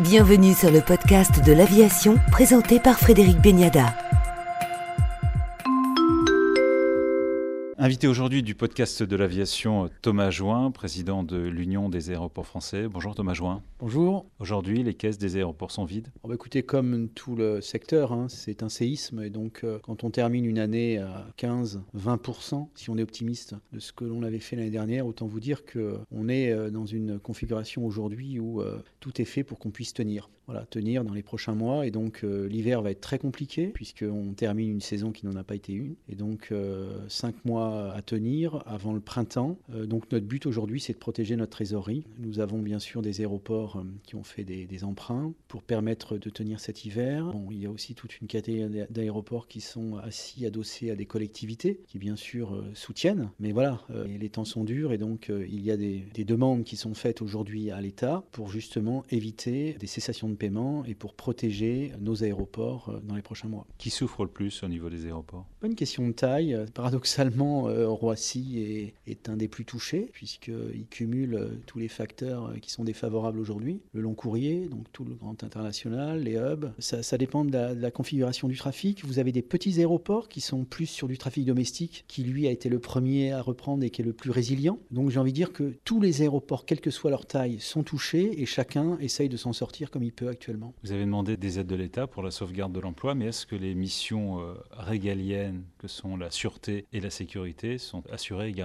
Bienvenue sur le podcast de l'aviation présenté par Frédéric Beniada. Invité aujourd'hui du podcast de l'aviation, Thomas Join, président de l'Union des aéroports français. Bonjour Thomas Join. Bonjour. Aujourd'hui, les caisses des aéroports sont vides On va écouter, comme tout le secteur, hein, c'est un séisme. Et donc, euh, quand on termine une année à 15-20%, si on est optimiste de ce que l'on avait fait l'année dernière, autant vous dire qu'on est euh, dans une configuration aujourd'hui où euh, tout est fait pour qu'on puisse tenir. Voilà, tenir dans les prochains mois. Et donc, l'hiver va être très compliqué, puisqu'on termine une saison qui n'en a pas été une. Et donc, cinq mois à tenir avant le printemps. donc, notre but aujourd'hui, c'est de protéger notre trésorerie. Nous avons bien sûr des aéroports euh, qui ont fait des, emprunts pour permettre de tenir cet hiver. Bon, il y a aussi toute une catégorie d'aéroports qui sont assis, adossés à des collectivités qui bien sûr euh, soutiennent. Mais voilà, euh, les temps sont durs et donc il y a des, demandes qui sont faites aujourd'hui à l'État pour justement éviter des cessations de paiement et pour protéger nos aéroports dans les prochains mois. Qui souffre le plus au niveau des aéroports? Pas une question de taille. Paradoxalement, Roissy est, un des plus touchés puisqu'il cumule tous les facteurs qui sont défavorables aujourd'hui le long courrier, donc tout le grand international, les hubs. Ça, dépend de la, configuration du trafic. Vous avez des petits aéroports qui sont plus sur du trafic domestique, qui lui a été le premier à reprendre et qui est le plus résilient. Donc j'ai envie de dire que tous les aéroports, quelle que soit leur taille, sont touchés et chacun essaye de s'en sortir comme il peut actuellement. Vous avez demandé des aides de l'État pour la sauvegarde de l'emploi, mais est-ce que les missions euh, régaliennes que sont la sûreté et la sécurité sont et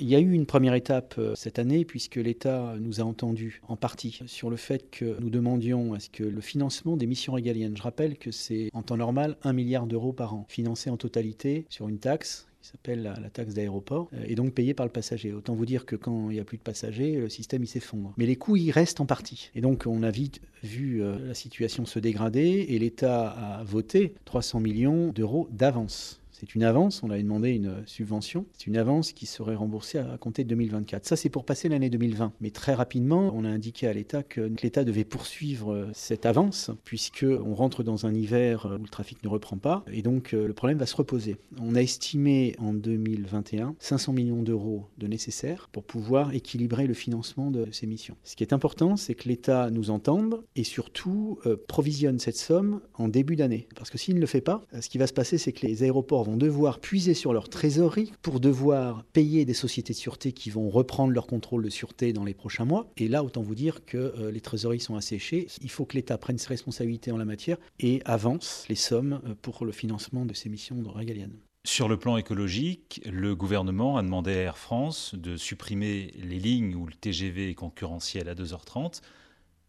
Il y a eu une première étape euh, cette année puisque l'État nous a entendus en partie sur le fait que nous demandions à ce que le financement des missions régaliennes, je rappelle que c'est en temps normal 1 milliard d'euros par an, financé en totalité sur une taxe qui s'appelle la, taxe d'aéroport, euh, et donc payé par le passager. Autant vous dire que quand il n'y a plus de passagers, le système il s'effondre. Mais les coûts, ils restent en partie. Et donc on a vite vu euh, la situation se dégrader, et l'État a voté 300 millions d'euros d'avance c'est une avance, on avait demandé une subvention. C'est une avance qui serait remboursée à compter de 2024. Ça, c'est pour passer l'année 2020. Mais très rapidement, on a indiqué à l'État que l'État devait poursuivre euh, cette avance, puisqu'on rentre dans un hiver où le trafic ne reprend pas. Et donc, euh, le problème va se reposer. On a estimé en 2021 500 millions d'euros de nécessaires pour pouvoir équilibrer le financement de ces missions. Ce qui est important, c'est que l'État nous entende et surtout euh, provisionne cette somme en début d'année. Parce que s'il ne le fait pas, ce qui va se passer, c'est que les aéroports vont devoir puiser sur leur trésorerie pour devoir payer des sociétés de sûreté qui vont reprendre leur contrôle de sûreté dans les prochains mois. Et là, autant vous dire que euh, les trésoreries sont asséchées. Il faut que l'État prenne ses responsabilités en la matière et avance les sommes euh, pour le financement de ces missions régaliennes. Sur le plan écologique, le gouvernement a demandé à Air France de supprimer les lignes où le TGV est concurrentiel à 2h30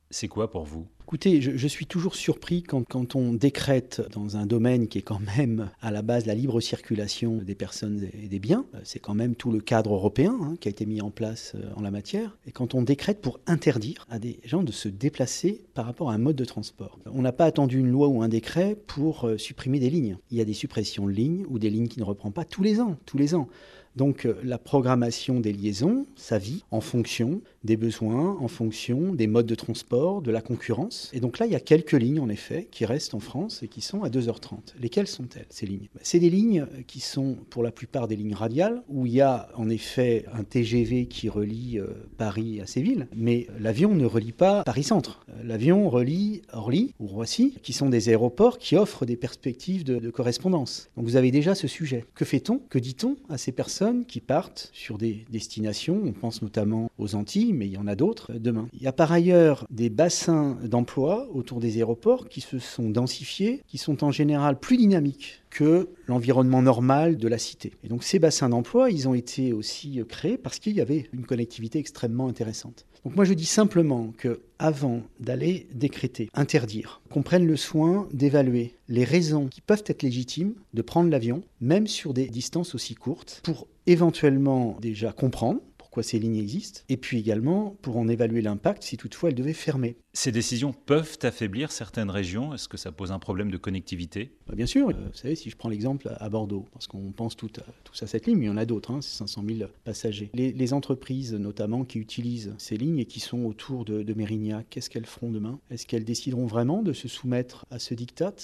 c'est quoi pour vous? Écoutez, je, suis toujours surpris quand, on décrète dans un domaine qui est quand même à la base la libre circulation des personnes et des biens, c'est quand même tout le cadre européen hein, qui a été mis en place euh, en la matière, et quand on décrète pour interdire à des gens de se déplacer par rapport à un mode de transport. On n'a pas attendu une loi ou un décret pour euh, supprimer des lignes. Il y a des suppressions de lignes ou des lignes qui ne reprennent pas tous les ans, tous les ans. Donc euh, la programmation des liaisons, ça vit en fonction des besoins, en fonction des modes de transport, de la concurrence. Et donc là, il y a quelques lignes, en effet, qui restent en France et qui sont à 2h30. Lesquelles sont-elles, ces lignes? Bah, C'est des lignes qui sont pour la plupart des lignes radiales, où il y a en effet un TGV qui relie euh, Paris à Séville, mais l'avion ne relie pas Paris-Centre. Euh, l'avion relie Orly ou Roissy, qui sont des aéroports qui offrent des perspectives de, de correspondance. Donc vous avez déjà ce sujet. Que fait-on? Que dit-on à ces personnes? Qui partent sur des destinations. On pense notamment aux Antilles, mais il y en a d'autres demain. Il y a par ailleurs des bassins d'emploi autour des aéroports qui se sont densifiés, qui sont en général plus dynamiques que l'environnement normal de la cité. Et donc ces bassins d'emploi, ils ont été aussi créés parce qu'il y avait une connectivité extrêmement intéressante. Donc moi je dis simplement que avant d'aller décréter, interdire, qu'on prenne le soin d'évaluer les raisons qui peuvent être légitimes de prendre l'avion, même sur des distances aussi courtes, pour éventuellement déjà comprendre pourquoi ces lignes existent, et puis également pour en évaluer l'impact si toutefois elles devaient fermer. Ces décisions peuvent affaiblir certaines régions Est-ce que ça pose un problème de connectivité? Bah, Bien sûr. Euh, vous savez, si je prends l'exemple à Bordeaux, parce qu'on pense tout à, à cette ligne, mais il y en a d'autres, hein, c'est 500 000 passagers. Les, entreprises notamment qui utilisent ces lignes et qui sont autour de, de Mérignac, qu'est-ce qu'elles feront demain? Est-ce qu'elles décideront vraiment de se soumettre à ce diktat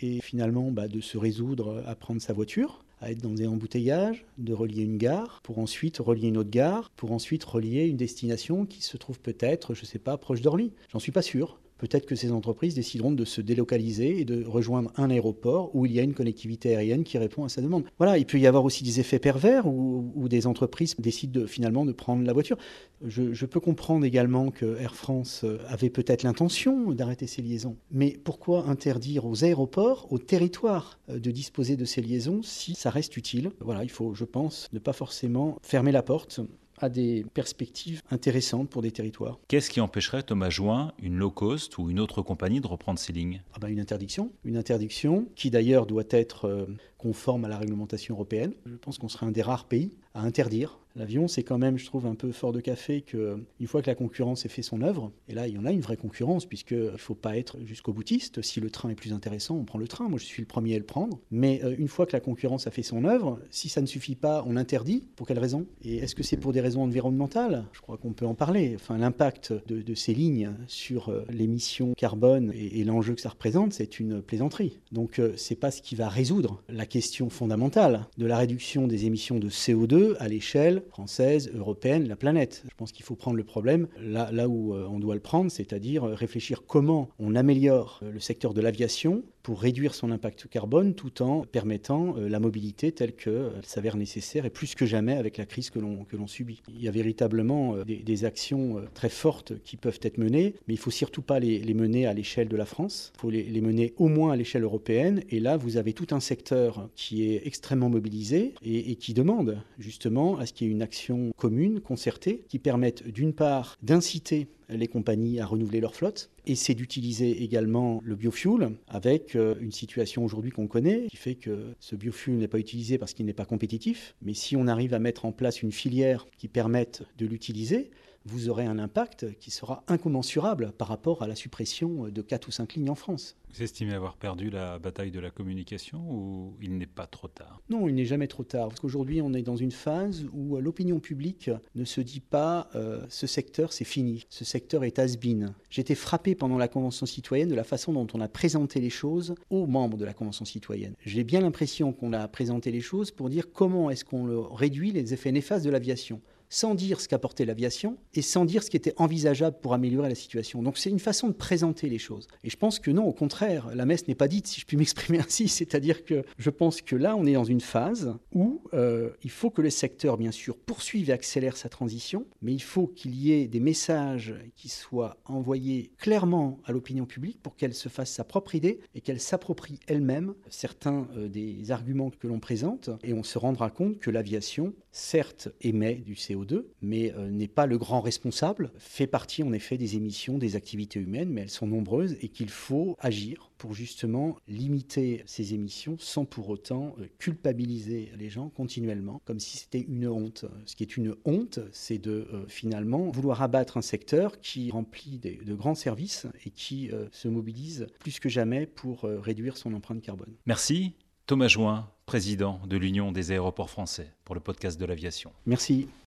et finalement bah, de se résoudre à prendre sa voiture? À être dans des embouteillages, de relier une gare, pour ensuite relier une autre gare, pour ensuite relier une destination qui se trouve peut-être, je ne sais pas, proche d'Orly. J'en suis pas sûr peut-être que ces entreprises décideront de se délocaliser et de rejoindre un aéroport où il y a une connectivité aérienne qui répond à sa demande. Voilà, il peut y avoir aussi des effets pervers où, des entreprises décident finalement de prendre la voiture. Je, je, peux comprendre également que Air France avait peut-être l'intention d'arrêter ces liaisons, mais pourquoi interdire aux aéroports, aux territoires de disposer de ces liaisons si ça reste utile? Voilà, il faut, je pense, ne pas forcément fermer la porte à des perspectives intéressantes pour des territoires. Qu'est-ce qui empêcherait Thomas Join, une low cost ou une autre compagnie de reprendre ces lignes? Ah ben Une interdiction. Une interdiction qui d'ailleurs doit être euh, conforme à la réglementation européenne. Je pense qu'on serait un des rares pays à interdire L'avion, c'est quand même, je trouve, un peu fort de café qu'une fois que la concurrence ait fait son œuvre, et là, il y en a une vraie concurrence, puisqu'il ne faut pas être jusqu'au boutiste. Si le train est plus intéressant, on prend le train. Moi, je suis le premier à le prendre. Mais euh, une fois que la concurrence a fait son œuvre, si ça ne suffit pas, on interdit. Pour quelles raisons Et est-ce que c'est pour des raisons environnementales? Je crois qu'on peut en parler. Enfin, l'impact de, ces lignes sur euh, l'émission carbone et, l'enjeu que ça représente, c'est une plaisanterie. Donc, euh, c'est pas ce qui va résoudre la question fondamentale de la réduction des émissions de CO2 à l'échelle française, européenne, la planète. Je pense qu'il faut prendre le problème là, là où euh, on doit le prendre, c'est-à-dire réfléchir comment on améliore euh, le secteur de l'aviation pour réduire son impact carbone tout en permettant euh, la mobilité telle qu'elle s'avère nécessaire et plus que jamais avec la crise que l'on subit. Il y a véritablement des, actions très fortes qui peuvent être menées, mais il ne faut surtout pas les, mener à l'échelle de la France. Il faut les, les, mener au moins à l'échelle européenne. Et là, vous avez tout un secteur qui est extrêmement mobilisé et qui demande justement à ce qu'il y ait une action commune, concertée, qui permette d'une part d'inciter les compagnies à renouveler leur flotte. Et c'est d'utiliser également le biofuel avec euh, une situation aujourd'hui qu'on connaît qui fait que ce biofuel n'est pas utilisé parce qu'il n'est pas compétitif. Mais si on arrive à mettre en place une filière qui permette de l'utiliser, vous aurez un impact qui sera incommensurable par rapport à la suppression de 4 ou 5 lignes en France. Vous estimez avoir perdu la bataille de la communication ou il n'est pas trop tard? Non, il n'est jamais trop tard. Parce qu'aujourd'hui, on est dans une phase où l'opinion publique ne se dit pas euh, ce secteur, c'est fini, ce secteur est has-been. Été frappé pendant la Convention citoyenne de la façon dont on a présenté les choses aux membres de la Convention citoyenne. J'ai bien l'impression qu'on a présenté les choses pour dire comment est-ce qu'on réduit les effets néfastes de l'aviation sans dire ce qu'apportait l'aviation et sans dire ce qui était envisageable pour améliorer la situation. Donc c'est une façon de présenter les choses. Et je pense que non, au contraire, la messe n'est pas dite, si je puis m'exprimer ainsi. C'est-à-dire que je pense que là, on est dans une phase où euh, il faut que le secteur, bien sûr, poursuive et accélère sa transition, mais il faut qu'il y ait des messages qui soient envoyés clairement à l'opinion publique pour qu'elle se fasse sa propre idée et qu'elle s'approprie elle-même certains euh, des arguments que l'on présente. Et on se rendra compte que l'aviation, certes, émet du CO2, mais euh, n'est pas le grand responsable, fait partie en effet des émissions des activités humaines, mais elles sont nombreuses et qu'il faut agir pour justement limiter ces émissions sans pour autant euh, culpabiliser les gens continuellement, comme si c'était une honte. Ce qui est une honte, c'est de euh, finalement vouloir abattre un secteur qui remplit de grands services et qui se mobilise plus que jamais pour réduire son empreinte carbone. Merci. Thomas Join, président de l'Union des aéroports français, pour le podcast de l'aviation. Merci.